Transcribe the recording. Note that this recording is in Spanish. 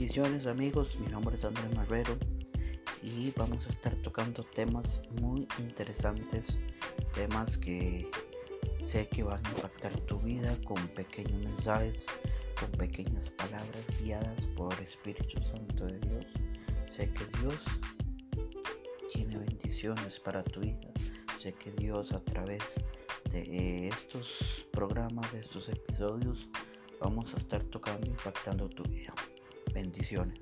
Bendiciones amigos, mi nombre es Andrés Marrero y vamos a estar tocando temas muy interesantes, temas que sé que van a impactar tu vida con pequeños mensajes, con pequeñas palabras guiadas por Espíritu Santo de Dios. Sé que Dios tiene bendiciones para tu vida, sé que Dios a través de estos programas, de estos episodios, vamos a estar tocando, impactando tu vida. Bendiciones.